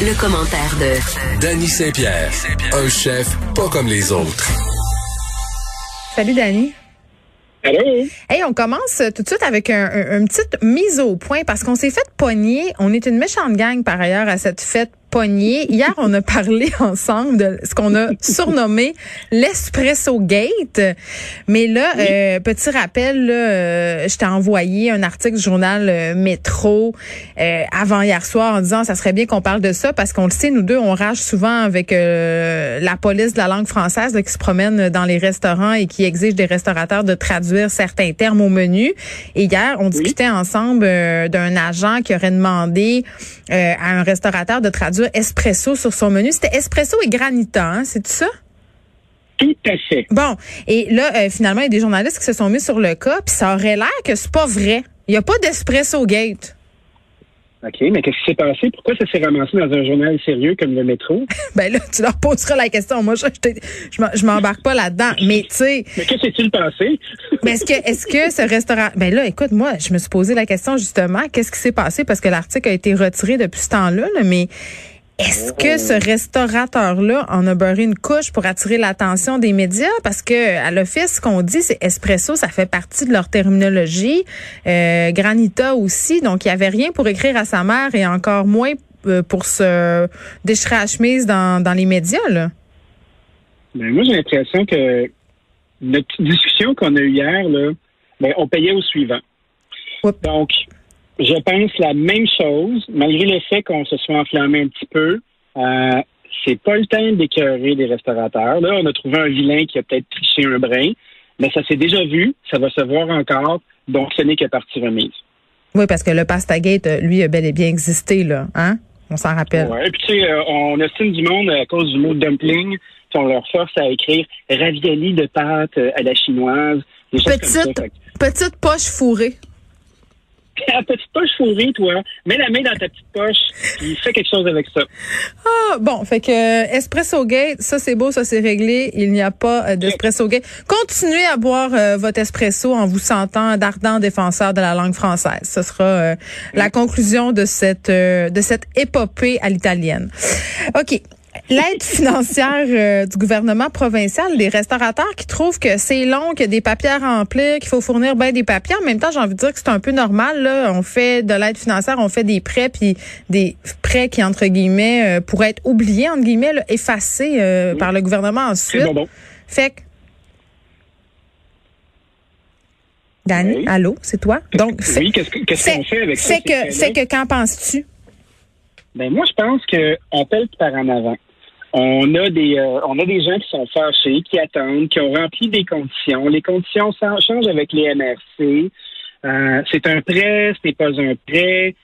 Le, commentaire de Danny Saint-Pierre, un chef pas comme les autres. Salut Danny. Allô? Hey, on commence tout de suite avec un, une petite mise au point parce qu'on s'est fait pogner. On est une méchante gang par ailleurs à cette fête Hier, on a parlé ensemble de ce qu'on a surnommé l'espresso gate. Mais là, euh, petit rappel, là, euh, je t'ai envoyé un article du journal euh, Métro avant hier soir en disant ça serait bien qu'on parle de ça parce qu'on le sait, nous deux, on rage souvent avec la police de la langue française qui se promène dans les restaurants et qui exige des restaurateurs de traduire certains termes au menu. Et hier, on discutait ensemble d'un agent qui aurait demandé à un restaurateur de traduire espresso sur son menu. C'était espresso et granita, hein, c'est ça? Tout à fait. Bon, et là, euh, finalement, il y a des journalistes qui se sont mis sur le cas, puis ça aurait l'air que c'est pas vrai. Il n'y a pas d'espresso gate. OK, mais qu'est-ce qui s'est passé? Pourquoi ça s'est ramassé dans un journal sérieux comme le métro? ben là, tu leur poseras la question. Moi, je, je, je m'embarque pas là-dedans. Mais tu sais. Mais que s'est-il passé? mais est-ce que, est-ce que ce restaurant. Ben là, écoute, moi, je me suis posé la question justement, qu'est-ce qui s'est passé? Parce que l'article a été retiré depuis ce temps-là, là, mais est-ce que ce restaurateur-là en a beurré une couche pour attirer l'attention des médias? Parce que à l'office, ce qu'on dit, c'est espresso, ça fait partie de leur terminologie. Euh, granita aussi. Donc, il n'y avait rien pour écrire à sa mère et encore moins euh, pour se déchirer la chemise dans, dans les médias, là. Ben, moi, j'ai l'impression que notre discussion qu'on a eue hier, là, ben, on payait au suivant. Donc, je pense la même chose, malgré le fait qu'on se soit enflammé un petit peu. Euh, c'est pas le temps d'écœurer des restaurateurs. Là, on a trouvé un vilain qui a peut-être triché un brin, mais ça s'est déjà vu, ça va se voir encore, donc ce n'est que partie remise. Oui, parce que le Pastagate, lui, a bel et bien existé, là, hein? On s'en rappelle. Oui, puis tu sais, euh, on estime du monde à cause du mot dumpling, on leur force à écrire ravioli de pâte à la chinoise. Petite, petite poche fourrée petite poche fourrée, toi. Mets la main dans ta petite poche, puis fais quelque chose avec ça. Ah, bon, fait que euh, Espresso Gate, ça c'est beau, ça c'est réglé. Il n'y a pas euh, d'Espresso Gate. Continuez à boire euh, votre espresso en vous sentant d'ardent défenseur de la langue française. Ce sera la conclusion de cette de cette épopée à l'italienne. OK. L'aide financière euh, du gouvernement provincial, les restaurateurs qui trouvent que c'est long, qu'il y a des papiers à remplir, qu'il faut fournir bien des papiers. En même temps, j'ai envie de dire que c'est un peu normal. Là. On fait de l'aide financière, on fait des prêts, puis des prêts qui, entre guillemets, euh, pourraient être oubliés, entre guillemets, effacés euh, par le gouvernement ensuite. Fait que Danny, allô, c'est toi? Donc, oui, qu'est-ce qu'on fait avec ça? C'est que, qu'en penses-tu? Ben moi, je pense qu'on pèle par en avant. On a des euh, on a des gens qui sont fâchés, qui attendent, qui ont rempli des conditions. Les conditions changent avec les MRC. Euh, c'est un prêt, ce n'est pas un prêt.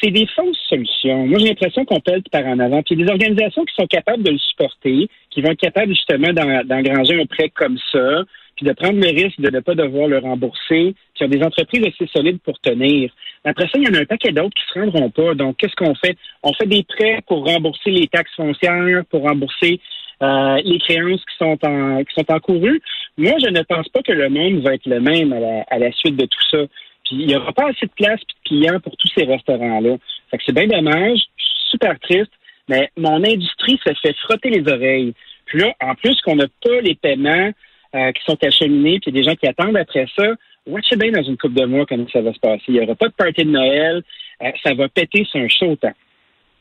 C'est des fausses solutions. Moi, j'ai l'impression qu'on pèle par en avant. Puis il y a des organisations qui sont capables de le supporter, qui vont être capables justement d'engranger un prêt comme ça, puis de prendre le risque de ne pas devoir le rembourser, qui ont des entreprises assez solides pour tenir. Après ça, il y en a un paquet d'autres qui se rendront pas. Donc, qu'est-ce qu'on fait? On fait des prêts pour rembourser les taxes foncières, pour rembourser euh, les créances qui sont en qui sont encourues. Moi, je ne pense pas que le monde va être le même à la, à la suite de tout ça. Puis il n'y aura pas assez de place et de clients pour tous ces restaurants-là. Fait que c'est bien dommage, je suis super triste, mais mon industrie se fait frotter les oreilles. Puis là, en plus qu'on n'a pas les paiements euh, qui sont acheminés, puis des gens qui attendent après ça, watchez bien dans une coupe de mois comment ça va se passer. Il n'y aura pas de party de Noël, euh, ça va péter sur un chaud temps.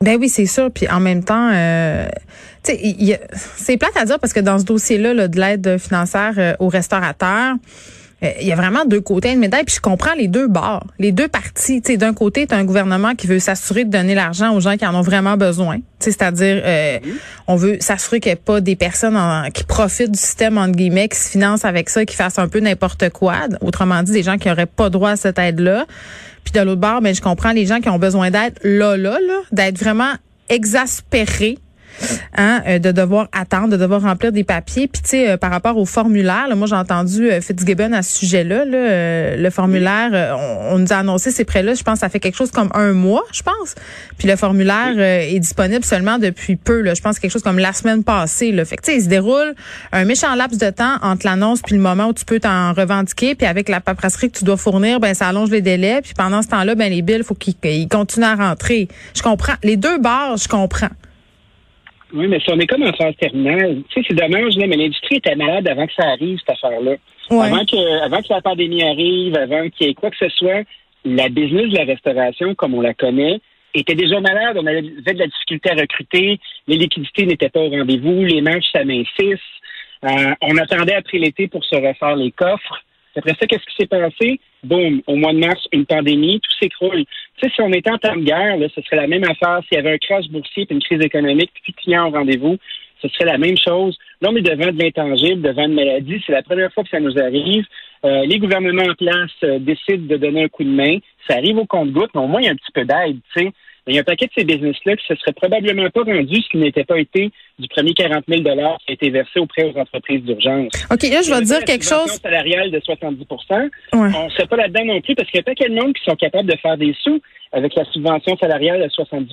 Ben oui, c'est sûr. Puis en même temps, euh, c'est plate à dire parce que dans ce dossier-là là, de l'aide financière euh, aux restaurateurs, euh, il y a vraiment deux côtés de médaille, puis je comprends les deux bords, les deux parties. Tu d'un côté, tu un gouvernement qui veut s'assurer de donner l'argent aux gens qui en ont vraiment besoin. C'est-à-dire, euh, on veut s'assurer qu'il n'y ait pas des personnes qui profitent du système, entre guillemets, qui se financent avec ça, qui fassent un peu n'importe quoi. Autrement dit, des gens qui n'auraient pas droit à cette aide-là. Puis de l'autre bord, ben, je comprends les gens qui ont besoin d'aide là, là, là, d'être vraiment exaspérés hein, euh, de devoir attendre, de devoir remplir des papiers. Puis tu sais, par rapport au formulaire, moi j'ai entendu Fitzgibbon à ce sujet-là. le formulaire, on, nous a annoncé ces prêts-là. Je pense que ça fait quelque chose comme un mois, je pense. Puis le formulaire est disponible seulement depuis peu. Là. Je pense quelque chose comme la semaine passée. Là. Fait que tu sais, il se déroule un méchant laps de temps entre l'annonce puis le moment où tu peux t'en revendiquer. Puis avec la paperasserie que tu dois fournir, ben ça allonge les délais. Puis pendant ce temps-là, ben les billes, faut qu'ils continuent à rentrer. Je comprends. Les deux barres, je comprends. Oui, mais si on est comme en phase terminale, tu sais, c'est dommage, mais l'industrie était malade avant que ça arrive, cette affaire-là. Avant que avant que la pandémie arrive, avant qu'il y ait quoi que ce soit, la business de la restauration, comme on la connaît, était déjà malade. On avait de la difficulté à recruter, les liquidités n'étaient pas au rendez-vous, les marges s'amincissent. Euh, on attendait après l'été pour se refaire les coffres. Après ça, qu'est-ce qui s'est passé? Boum, au mois de mars, une pandémie, tout s'écroule. Tu sais, si on était en temps de guerre, là, ce serait la même affaire. S'il y avait un crash boursier et une crise économique, puis de clients au rendez-vous, ce serait la même chose. Là, on est devant de l'intangible, devant une maladie. C'est la première fois que ça nous arrive. Euh, les gouvernements en place euh, décident de donner un coup de main. Ça arrive au compte-goutte, mais au moins, il y a un petit peu d'aide, tu sais. Il y a un paquet de ces business-là qui ne se serait probablement pas rendu ce qui n'était pas été du premier 40 000 qui a été versé auprès aux entreprises d'urgence. OK, là, je vais dire quelque chose. salariale de 70 On ne sait pas là-dedans non plus parce qu'il y a pas de monde qui sont capables de faire des sous avec la subvention salariale de 70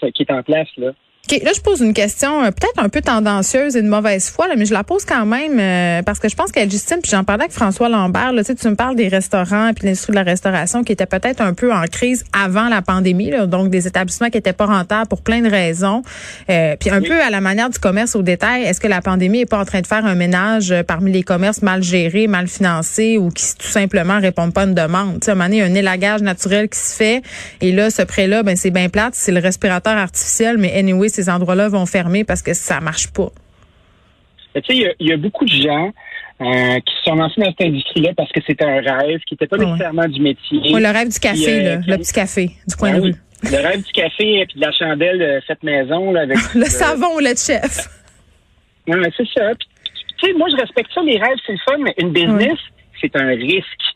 qui, qui est en place, là. OK, là, je pose une question euh, peut-être un peu tendancieuse et de mauvaise foi, là, mais je la pose quand même euh, parce que je pense qu'elle Justine, puis j'en parlais avec François Lambert, là, tu, sais, tu me parles des restaurants puis l'industrie de la restauration qui était peut-être un peu en crise avant la pandémie, là, donc des établissements qui étaient pas rentables pour plein de raisons. Euh, puis un peu à la manière du commerce au détail, est-ce que la pandémie est pas en train de faire un ménage parmi les commerces mal gérés, mal financés ou qui tout simplement répondent pas à une demande? Tu sais, à un moment donné, il y a un élagage naturel qui se fait et là, ce prêt-là, ben c'est bien plate, c'est le respirateur artificiel, mais anyway, ces endroits-là vont fermer parce que ça marche pas. Tu sais, il y, a beaucoup de gens euh, qui sont lancés dans cette industrie-là parce que c'était un rêve, qui n'était pas nécessairement du métier. Oui, le rêve du café, euh, le petit café du coin de rue. Le rêve du café et de la chandelle de cette maison. Là, avec, le savon ou le chef. Non, c'est ça. tu sais, moi, je respecte ça, les rêves, c'est le fun, mais une business, c'est un risque.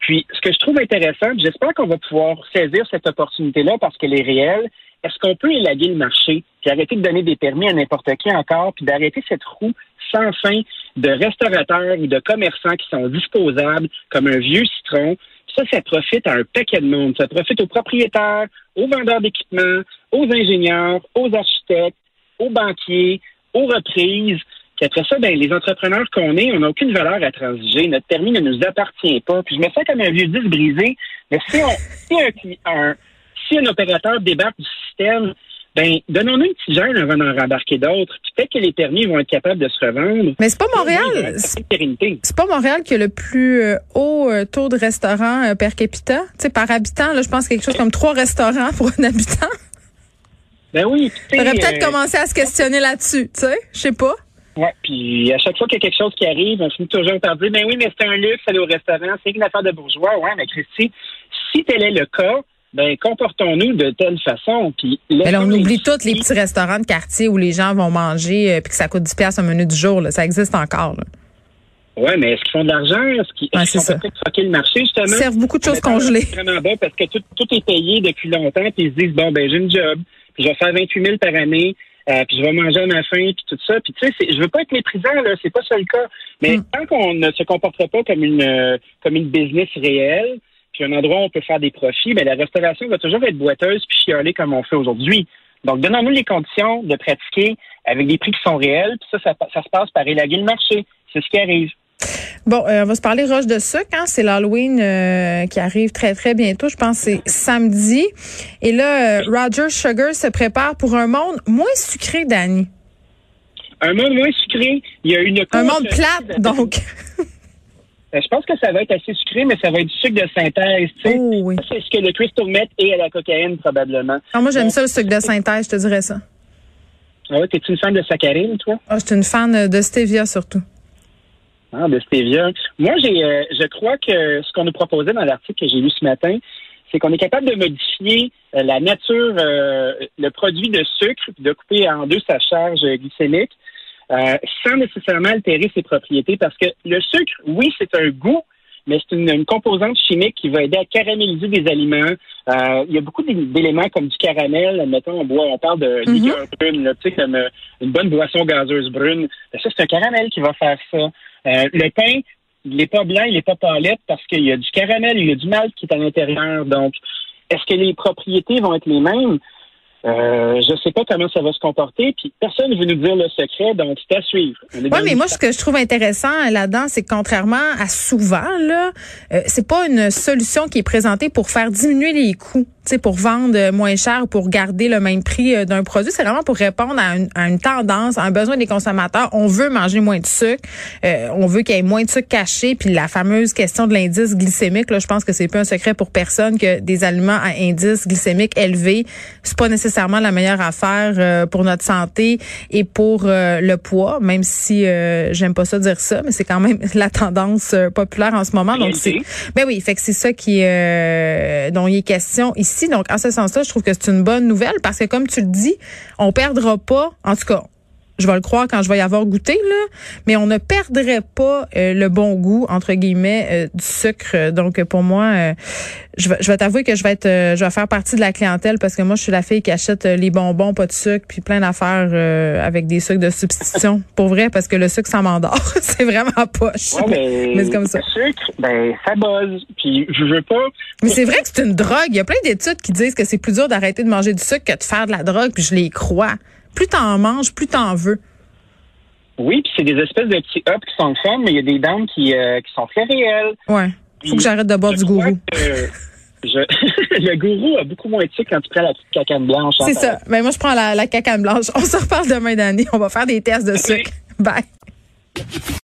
Puis, ce que je trouve intéressant, j'espère qu'on va pouvoir saisir cette opportunité-là parce qu'elle est réelle, est-ce qu'on peut élaguer le marché, puis arrêter de donner des permis à n'importe qui encore, puis d'arrêter cette roue sans fin de restaurateurs ou de commerçants qui sont disposables comme un vieux citron? Ça, ça profite à un paquet de monde. Ça profite aux propriétaires, aux vendeurs d'équipements, aux ingénieurs, aux architectes, aux banquiers, aux reprises. Puis après ça, ben, les entrepreneurs qu'on est, on n'a aucune valeur à transiger. Notre permis ne nous appartient pas. Puis je me sens comme un vieux disque brisé. Mais si, on, si un, si un opérateur débarque du système, ben, donnons-nous une petite gêne avant d'en rembarquer d'autres. Peut-être que les permis vont être capables de se revendre. Mais c'est pas Montréal. C'est pas Montréal qui a le plus euh, haut euh, taux de restaurants euh, per capita. Tu sais, par habitant, là, je pense quelque chose comme trois restaurants pour un habitant. Ben oui. On aurait peut-être commencé à se questionner là-dessus, tu sais. Je sais pas. Ouais, puis à chaque fois qu'il y a quelque chose qui arrive, on finit toujours par dire, ben oui, mais c'est un luxe, aller au restaurant, c'est une affaire de bourgeois. Ouais, mais Christy, si tel est le cas, ben comportons-nous de telle façon. Puis ben on oublie tous les petits restaurants de quartier où les gens vont manger euh, puis que ça coûte 10 pièces un menu du jour. Là. Ça existe encore. Oui, mais est-ce qu'ils font de l'argent? Est-ce qu'ils sont peut-être troquer le marché, justement? Ils servent beaucoup de choses congelées. vraiment bas parce que tout, tout est payé depuis longtemps, puis ils se disent, bon, ben j'ai une job, puis je vais faire 28 000 par année, euh, puis je vais manger à ma faim, puis tout ça. Puis tu sais, je veux pas être méprisant, là, c'est pas ça le cas. Mais hmm. tant qu'on ne se comportera pas comme une euh, comme une business réelle, puis un endroit où on peut faire des profits, mais la restauration va toujours être boiteuse puis chialer comme on fait aujourd'hui. Donc, donnons-nous les conditions de pratiquer avec des prix qui sont réels, puis ça, ça, se passe par élaguer le marché. C'est ce qui arrive. Bon, euh, on va se parler roche de sucre. Hein? C'est l'Halloween euh, qui arrive très, très bientôt. Je pense que c'est samedi. Et là, euh, Roger Sugar se prépare pour un monde moins sucré, Danny. Un monde moins sucré. Il y a une... Un monde plate, donc. Euh, je pense que ça va être assez sucré, mais ça va être du sucre de synthèse. Tu sais. Oh, c'est ce que le crystal meth est à la cocaïne, probablement. Ah, moi, j'aime ça, le sucre de synthèse, je te dirais ça. Ah ouais, t'es-tu une fan de saccharine, toi? Ah, je suis une fan de stevia, surtout. Ah, de stevia. Moi, j'ai, euh, je crois que ce qu'on nous proposait dans l'article que j'ai lu ce matin, c'est qu'on est capable de modifier euh, la nature, le produit de sucre, de couper en deux sa charge glycémique euh, sans nécessairement altérer ses propriétés. Parce que le sucre, oui, c'est un goût, mais c'est une, composante chimique qui va aider à caraméliser des aliments. Euh, il y a beaucoup d'éléments comme du caramel, mettons, on boit, on parle de mm-hmm. liqueur brune, tu sais, comme euh, une bonne boisson gazeuse brune. Ben, ça, c'est un caramel qui va faire ça. Euh, le pain, il n'est pas blanc, il n'est pas palette parce qu'il y a du caramel, il y a du malt qui est à l'intérieur. Donc, est-ce que les propriétés vont être les mêmes? Euh, je ne sais pas comment ça va se comporter, puis personne ne veut nous dire le secret, donc c'est à suivre. Oui, mais moi, ce que je trouve intéressant là-dedans, c'est que contrairement à souvent, là, euh, c'est pas une solution qui est présentée pour faire diminuer les coûts pour vendre moins cher, pour garder le même prix euh, d'un produit. C'est vraiment pour répondre à une, tendance, à un besoin des consommateurs. On veut manger moins de sucre, euh, on veut qu'il y ait moins de sucre caché. Puis la fameuse question de l'indice glycémique, là, je pense que c'est pas un secret pour personne que des aliments à indice glycémique élevé, c'est pas nécessairement la meilleure affaire euh, pour notre santé et pour le poids, même si j'aime pas ça dire ça, mais c'est quand même la tendance populaire en ce moment. Donc c'est, ben oui, fait que c'est ça qui dont il est question ici donc, en ce sens-là, je trouve que c'est une bonne nouvelle parce que, comme tu le dis, on perdra pas, en tout cas, je vais le croire quand je vais y avoir goûté là, mais on ne perdrait pas euh, le bon goût entre guillemets euh, du sucre. Donc pour moi, euh, je vais, je vais t'avouer que je vais être, je vais faire partie de la clientèle parce que moi je suis la fille qui achète les bonbons pas de sucre puis plein d'affaires avec des sucres de substitution. pour vrai parce que le sucre ça m'endort, c'est vraiment poche. Ouais, mais, c'est comme ça. Le sucre, ben ça buzz. Puis je veux pas. Mais c'est vrai que c'est une drogue. Il y a plein d'études qui disent que c'est plus dur d'arrêter de manger du sucre que de faire de la drogue. Puis je les crois plus t'en manges, plus t'en veux. Oui, puis c'est des espèces de petits hops qui sont fun, mais il y a des dents qui, euh, qui sont très réelles. Ouais. Faut que j'arrête de boire du gourou. le gourou a beaucoup moins de sucre quand tu prends la petite cacane blanche. C'est ça. Mais moi, je prends la, la cacane blanche. On se reparle demain, d'année. On va faire des tests de sucre. Bye.